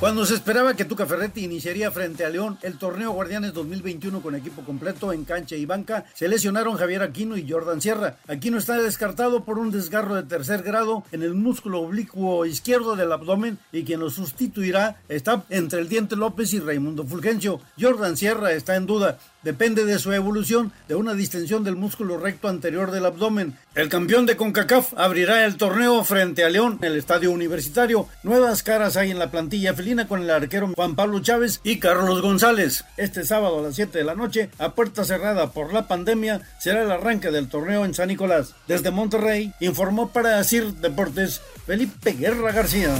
Cuando se esperaba que Tuca Ferretti iniciaría frente a León el torneo Guardianes 2021 con equipo completo en cancha y banca, se lesionaron Javier Aquino y Jordan Sierra. Aquino está descartado por un desgarro de tercer grado en el músculo oblicuo izquierdo del abdomen y quien lo sustituirá está entre el Diente López y Raimundo Fulgencio. Jordan Sierra está en duda depende de su evolución de una distensión del músculo recto anterior del abdomen. El campeón de CONCACAF abrirá el torneo frente a León en el estadio universitario. Nuevas caras hay en la plantilla felina con el arquero Juan Pablo Chávez y Carlos González. Este sábado a las 7 de la noche, a puerta cerrada por la pandemia, será el arranque del torneo en San Nicolás. Desde Monterrey, informó para CIR Deportes Felipe Guerra García.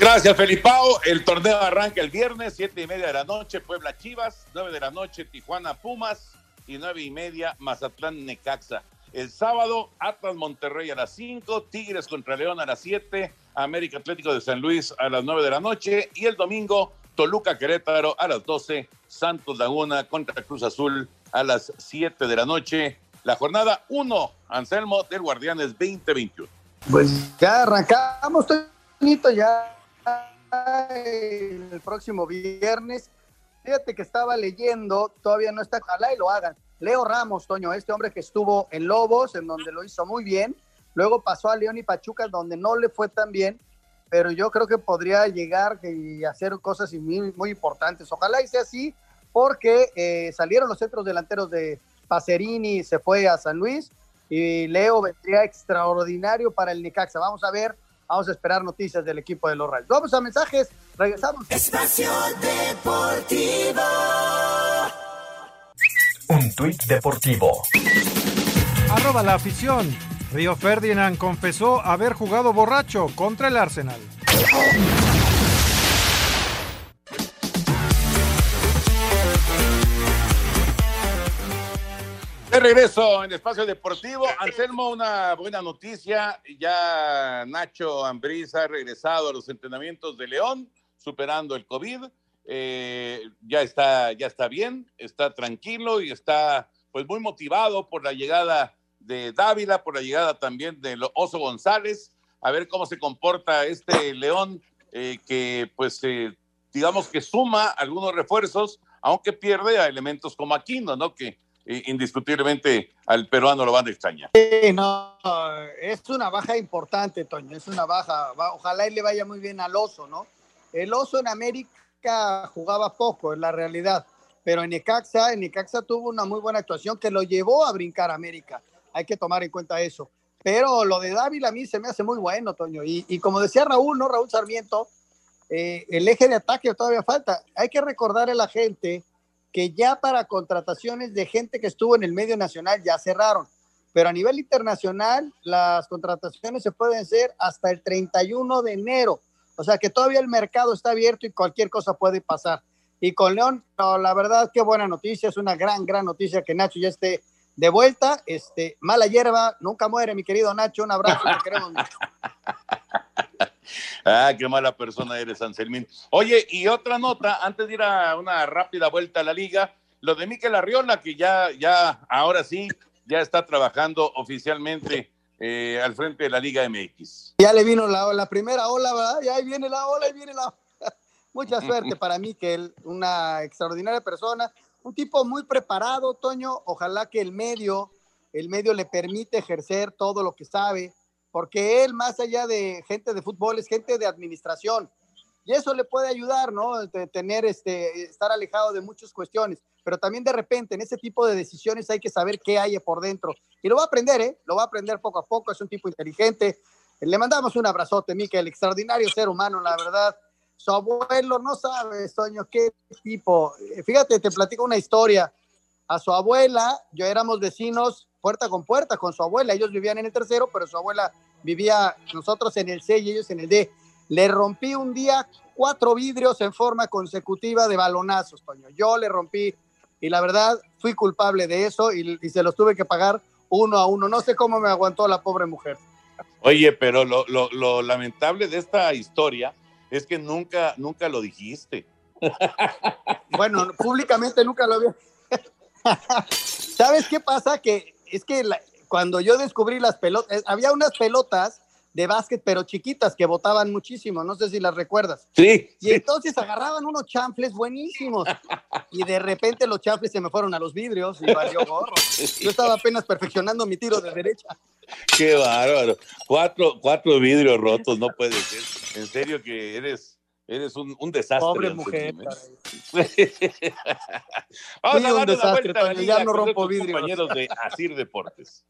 Gracias, Felipao. El torneo arranca el viernes, siete y media de la noche, Puebla Chivas, nueve de la noche, Tijuana Pumas y nueve y media, Mazatlán Necaxa. El sábado, Atlas Monterrey a las 5, Tigres contra León a las 7, América Atlético de San Luis a las 9 de la noche y el domingo, Toluca Querétaro a las 12, Santos Laguna contra Cruz Azul a las 7 de la noche. La jornada 1, Anselmo del Guardianes 2021. Pues ya arrancamos, Toñito, ya el próximo viernes. Fíjate que estaba leyendo, todavía no está, ojalá y lo hagan. Leo Ramos, Toño, este hombre que estuvo en Lobos, en donde lo hizo muy bien, luego pasó a León y Pachuca, donde no le fue tan bien, pero yo creo que podría llegar y hacer cosas muy, importantes. Ojalá y sea así, porque eh, salieron los centros delanteros de Pacerini, se fue a San Luis, y Leo vendría extraordinario para el Necaxa. Vamos a ver Vamos a esperar noticias del equipo de los Rayos. Vamos a mensajes, regresamos. Espacio Deportivo. Un tuit deportivo. Arroba la afición. Río Ferdinand confesó haber jugado borracho contra el Arsenal. De regreso en Espacio Deportivo, Anselmo, una buena noticia. Ya Nacho Ambriz ha regresado a los entrenamientos de León, superando el COVID. Eh, ya, está, ya está bien, está tranquilo y está pues muy motivado por la llegada de Dávila, por la llegada también de Oso González, a ver cómo se comporta este León eh, que pues eh, digamos que suma algunos refuerzos, aunque pierde a elementos como Aquino, ¿no? Que indiscutiblemente al peruano lo van a extrañar. Sí, no, es una baja importante, Toño, es una baja. Ojalá y le vaya muy bien al oso, ¿no? El oso en América jugaba poco, es la realidad, pero en Necaxa, en Necaxa tuvo una muy buena actuación que lo llevó a brincar a América. Hay que tomar en cuenta eso. Pero lo de Dávila a mí se me hace muy bueno, Toño. Y, y como decía Raúl, ¿no? Raúl Sarmiento, eh, el eje de ataque todavía falta. Hay que recordarle a la gente que ya para contrataciones de gente que estuvo en el medio nacional ya cerraron, pero a nivel internacional las contrataciones se pueden hacer hasta el 31 de enero, o sea que todavía el mercado está abierto y cualquier cosa puede pasar. Y con León, no, la verdad, qué buena noticia, es una gran, gran noticia que Nacho ya esté de vuelta. Este, mala hierba, nunca muere, mi querido Nacho, un abrazo, te queremos mucho. Ah, qué mala persona eres, Anselmín. Oye, y otra nota, antes de ir a una rápida vuelta a la liga, lo de Miquel Arriola, que ya, ya, ahora sí, ya está trabajando oficialmente eh, al frente de la Liga MX. Ya le vino la, primera ola, ¿verdad? Ya ahí viene la ola, ahí viene la Mucha suerte para Miquel, una extraordinaria persona, un tipo muy preparado, Toño. Ojalá que el medio, el medio le permite ejercer todo lo que sabe, porque él, más allá de gente de fútbol, es gente de administración. Y eso le puede ayudar, ¿no? Tener este, estar alejado de muchas cuestiones. Pero también de repente en ese tipo de decisiones hay que saber qué hay por dentro. Y lo va a aprender, ¿eh? Lo va a aprender poco a poco. Es un tipo inteligente. Le mandamos un abrazote, Miquel, extraordinario ser humano, la verdad su abuelo, no sabes, Toño, qué tipo. Fíjate, te platico una historia. A su abuela, yo éramos vecinos puerta con puerta con su abuela. Ellos vivían en el tercero, pero su abuela vivía nosotros en el C y ellos en el D. Le rompí un día cuatro vidrios en forma consecutiva de balonazos, Toño. Yo le rompí y la verdad fui culpable de eso y, y se los tuve que pagar uno a uno. No sé cómo me aguantó la pobre mujer. Oye, pero lo, lo, lo lamentable de esta historia es que nunca, nunca lo dijiste. Bueno, públicamente nunca lo había. ¿Sabes qué pasa? Que es que la, cuando yo descubrí las pelotas, había unas pelotas de básquet, pero chiquitas, que botaban muchísimo, no sé si las recuerdas. Sí. Y entonces agarraban unos chanfles buenísimos. Y de repente los chanfles se me fueron a los vidrios y valió gorro. Yo estaba apenas perfeccionando mi tiro de derecha. Qué bárbaro. Cuatro, cuatro vidrios rotos, no puede ser. En serio que eres, eres un, un desastre. Pobre mujer. Vamos Fui a un la vuelta ya no rompo compañeros de Asir Deportes.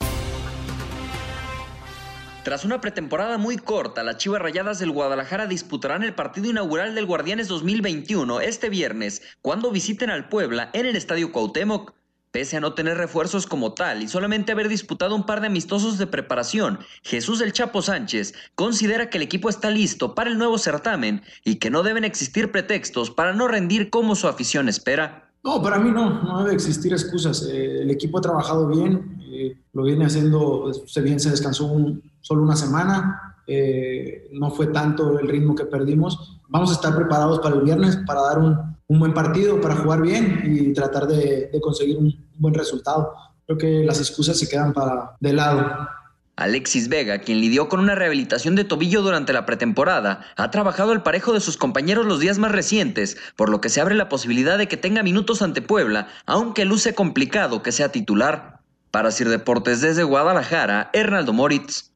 Tras una pretemporada muy corta, las Chivas Rayadas del Guadalajara disputarán el partido inaugural del Guardianes 2021 este viernes, cuando visiten al Puebla en el Estadio Cuauhtémoc. Pese a no tener refuerzos como tal y solamente haber disputado un par de amistosos de preparación, Jesús del Chapo Sánchez considera que el equipo está listo para el nuevo certamen y que no deben existir pretextos para no rendir como su afición espera. No, para mí no, no debe existir excusas. Eh, el equipo ha trabajado bien, eh, lo viene haciendo, se se descansó solo una semana, eh, no fue tanto el ritmo que perdimos. Vamos a estar preparados para el viernes para dar un, un buen partido, para jugar bien y tratar de, conseguir un buen resultado. Creo que las excusas se quedan para de lado. Alexis Vega, quien lidió con una rehabilitación de tobillo durante la pretemporada, ha trabajado al parejo de sus compañeros los días más recientes, por lo que se abre la posibilidad de que tenga minutos ante Puebla, aunque luce complicado que sea titular. Para Sir Deportes desde Guadalajara, Hernaldo Moritz.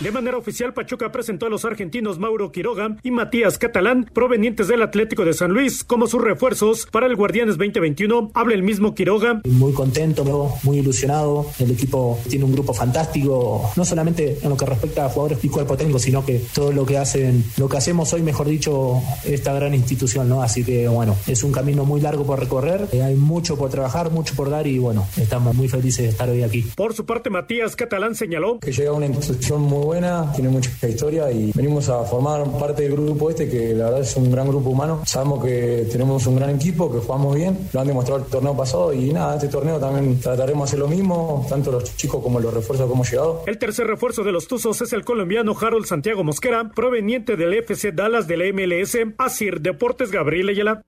De manera oficial, Pachuca presentó a los argentinos Mauro Quiroga y Matías Catalán, provenientes del Atlético de San Luis, como sus refuerzos para el Guardianes 2021. Habla el mismo Quiroga. Muy contento, muy ilusionado. El equipo tiene un grupo fantástico, no solamente en lo que respecta a jugadores y cuerpo técnico, sino que todo lo que hacen, lo que hacemos hoy, mejor dicho, esta gran institución, ¿no? Así que bueno, es un camino muy largo por recorrer, eh, hay mucho por trabajar, mucho por dar y bueno, estamos muy felices de estar hoy aquí. Por su parte, Matías Catalán señaló que llega una institución muy buena, tiene mucha historia y venimos a formar parte del grupo este que la verdad es un gran grupo humano. Sabemos que tenemos un gran equipo, que jugamos bien, lo han demostrado el torneo pasado y nada, este torneo también trataremos de hacer lo mismo, tanto los chicos como los refuerzos que hemos llegado. El tercer refuerzo de los Tuzos es el colombiano Harold Santiago Mosquera, proveniente del FC Dallas de la MLS, Asir Deportes Gabriel Ayala.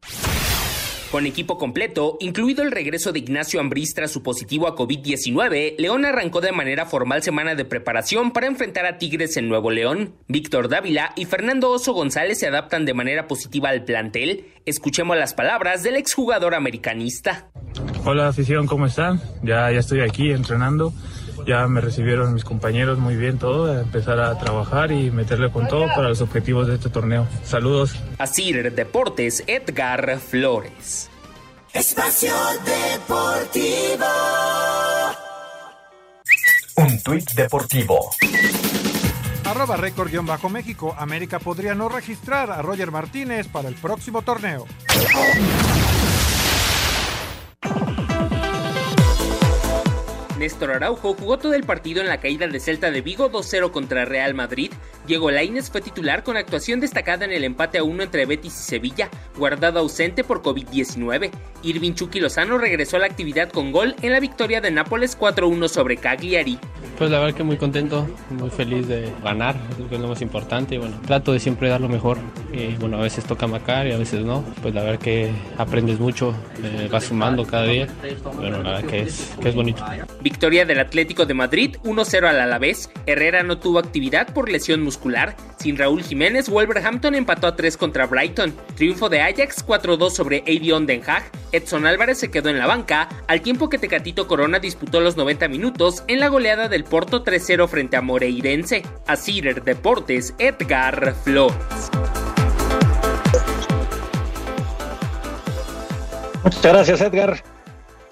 Con equipo completo, incluido el regreso de Ignacio Ambriz tras su positivo a COVID-19, León arrancó de manera formal semana de preparación para enfrentar a Tigres en Nuevo León. Víctor Dávila y Fernando Oso González se adaptan de manera positiva al plantel. Escuchemos las palabras del exjugador americanista. Hola afición, ¿cómo están? Ya, ya estoy aquí entrenando. Ya me recibieron mis compañeros muy bien todo, a empezar a trabajar y meterle con todo para los objetivos de este torneo. Saludos. Asir Deportes, Edgar Flores. Espacio Deportivo. Un tuit deportivo. Arroba récord-méxico. América podría no registrar a Roger Martínez para el próximo torneo. Néstor Araujo jugó todo el partido en la caída de Celta de Vigo 2-0 contra Real Madrid. Diego Lainez fue titular con actuación destacada en el empate a 1 entre Betis y Sevilla, guardado ausente por COVID-19. Irving Chucky Lozano regresó a la actividad con gol en la victoria de Nápoles 4-1 sobre Cagliari. Pues la verdad que muy contento, muy feliz de ganar, que es lo más importante. Bueno, trato de siempre dar lo mejor y bueno, a veces toca marcar y a veces no. Pues la verdad que aprendes mucho, eh, vas sumando cada día. Bueno, la verdad que es, que es bonito. Victoria del Atlético de Madrid 1-0 al Alavés. Herrera no tuvo actividad por lesión muscular. Sin Raúl Jiménez, Wolverhampton empató a 3 contra Brighton. Triunfo de Ajax 4-2 sobre Avion Den Haag. Edson Álvarez se quedó en la banca, al tiempo que Tecatito Corona disputó los 90 minutos en la goleada del Porto 3-0 frente a Moreirense. A Cider Deportes, Edgar Flores. Muchas gracias, Edgar.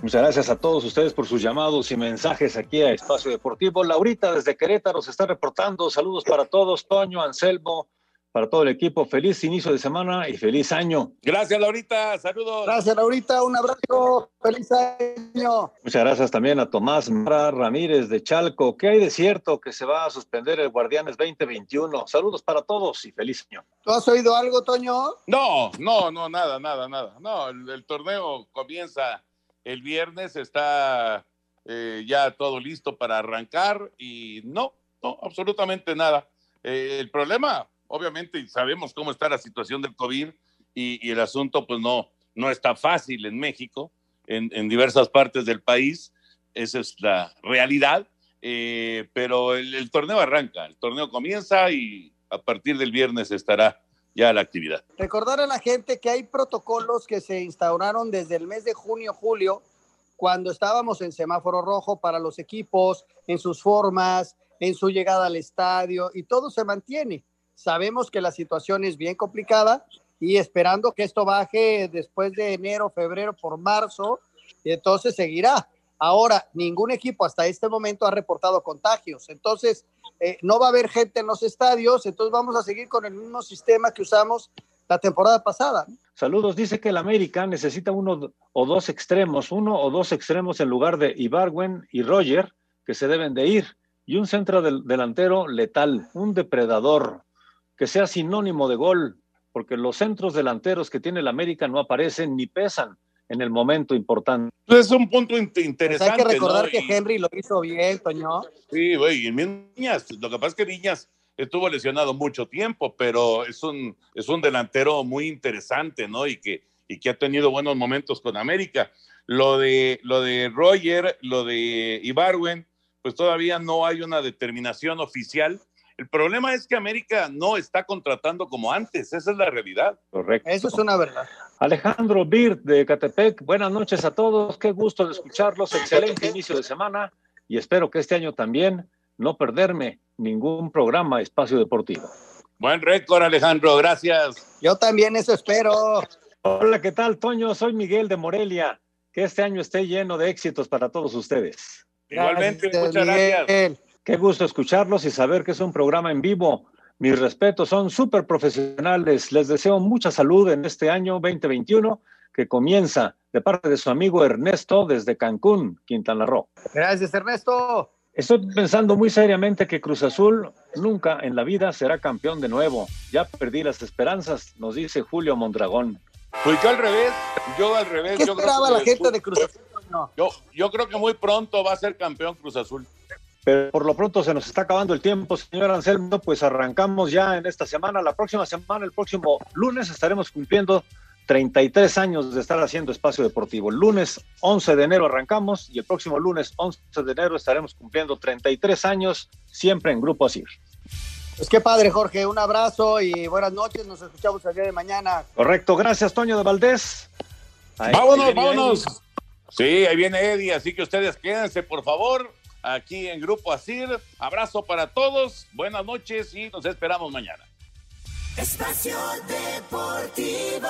Muchas gracias a todos ustedes por sus llamados y mensajes aquí a Espacio Deportivo. Laurita desde Querétaro se está reportando. Saludos para todos. Toño, Anselmo, para todo el equipo. Feliz inicio de semana y feliz año. Gracias, Laurita. Saludos. Gracias, Laurita. Un abrazo. Feliz año. Muchas gracias también a Tomás Mara Ramírez de Chalco. ¿Qué hay de cierto que se va a suspender el Guardianes 2021? Saludos para todos y feliz año. ¿Tú has oído algo, Toño? No, no, no, nada, nada, nada. No, el, el torneo comienza el viernes, está eh, ya todo listo para arrancar y no, no, absolutamente nada. Eh, el problema, obviamente, sabemos cómo está la situación del COVID y, el asunto, pues no, no está fácil en México, en, diversas partes del país. Esa es la realidad. Eh, pero el torneo arranca, el torneo comienza y a partir del viernes estará ya la actividad. Recordar a la gente que hay protocolos que se instauraron desde el mes de junio, julio, cuando estábamos en semáforo rojo para los equipos, en sus formas, en su llegada al estadio, y todo se mantiene. Sabemos que la situación es bien complicada y esperando que esto baje después de enero, febrero, por marzo, y entonces seguirá. Ahora, ningún equipo hasta este momento ha reportado contagios, entonces eh, no va a haber gente en los estadios, entonces vamos a seguir con el mismo sistema que usamos la temporada pasada. Saludos, dice que el América necesita uno o dos extremos, uno o dos extremos en lugar de Ibarwen y Roger, que se deben de ir, y un centro del, delantero letal, un depredador, que sea sinónimo de gol, porque los centros delanteros que tiene el América no aparecen ni pesan en el momento importante. Es un punto in- Pues interesante. hay que recordar ¿no? que Y- Henry lo hizo bien, Toño. Sí, güey, y Viñas, lo que pasa es que Viñas estuvo lesionado mucho tiempo, pero es un, es un delantero muy interesante, ¿no? Y que, y que ha tenido buenos momentos con América. Lo de, lo de Roger, lo de Ibarwen, pues todavía no hay una determinación oficial. El problema es que América no está contratando como antes, esa es la realidad. Correcto. Eso es una verdad. Alejandro Birt de Catepec, buenas noches a todos, qué gusto de escucharlos, excelente inicio de semana y espero que este año también no perderme ningún programa Espacio Deportivo. Buen récord, Alejandro, gracias. Yo también eso espero. Hola, ¿qué tal, Toño? Soy Miguel de Morelia. Que este año esté lleno de éxitos para todos ustedes. Igualmente, Gracias, muchas gracias. Qué gusto escucharlos y saber que es un programa en vivo. Mis respetos, son súper profesionales. Les deseo mucha salud en este año 2021 que comienza de parte de su amigo Ernesto desde Cancún, Quintana Roo. Gracias, Ernesto. Estoy pensando muy seriamente que Cruz Azul nunca en la vida será campeón de nuevo. Ya perdí las esperanzas, nos dice Julio Mondragón. Pues yo al revés, yo al revés. ¿Qué yo creo esperaba que- la gente de Cruz Azul? Toño? Yo, yo creo que muy pronto va a ser campeón Cruz Azul. Pero por lo pronto se nos está acabando el tiempo, señor Anselmo. Pues arrancamos ya en esta semana. La próxima semana, el próximo lunes, estaremos cumpliendo 33 años de estar haciendo espacio deportivo. El lunes 11 de enero arrancamos y el próximo lunes 11 de enero estaremos cumpliendo 33 años, siempre en Grupo Asir. Pues qué padre, Jorge. Un abrazo y buenas noches. Nos escuchamos el día de mañana. Correcto, gracias, Toño de Valdés. Ahí- vámonos, vámonos. Sí, ahí viene Eddie, así que ustedes quédense, por favor, aquí en Grupo Asir. Abrazo para todos, buenas noches y nos esperamos mañana. Espacio Deportivo.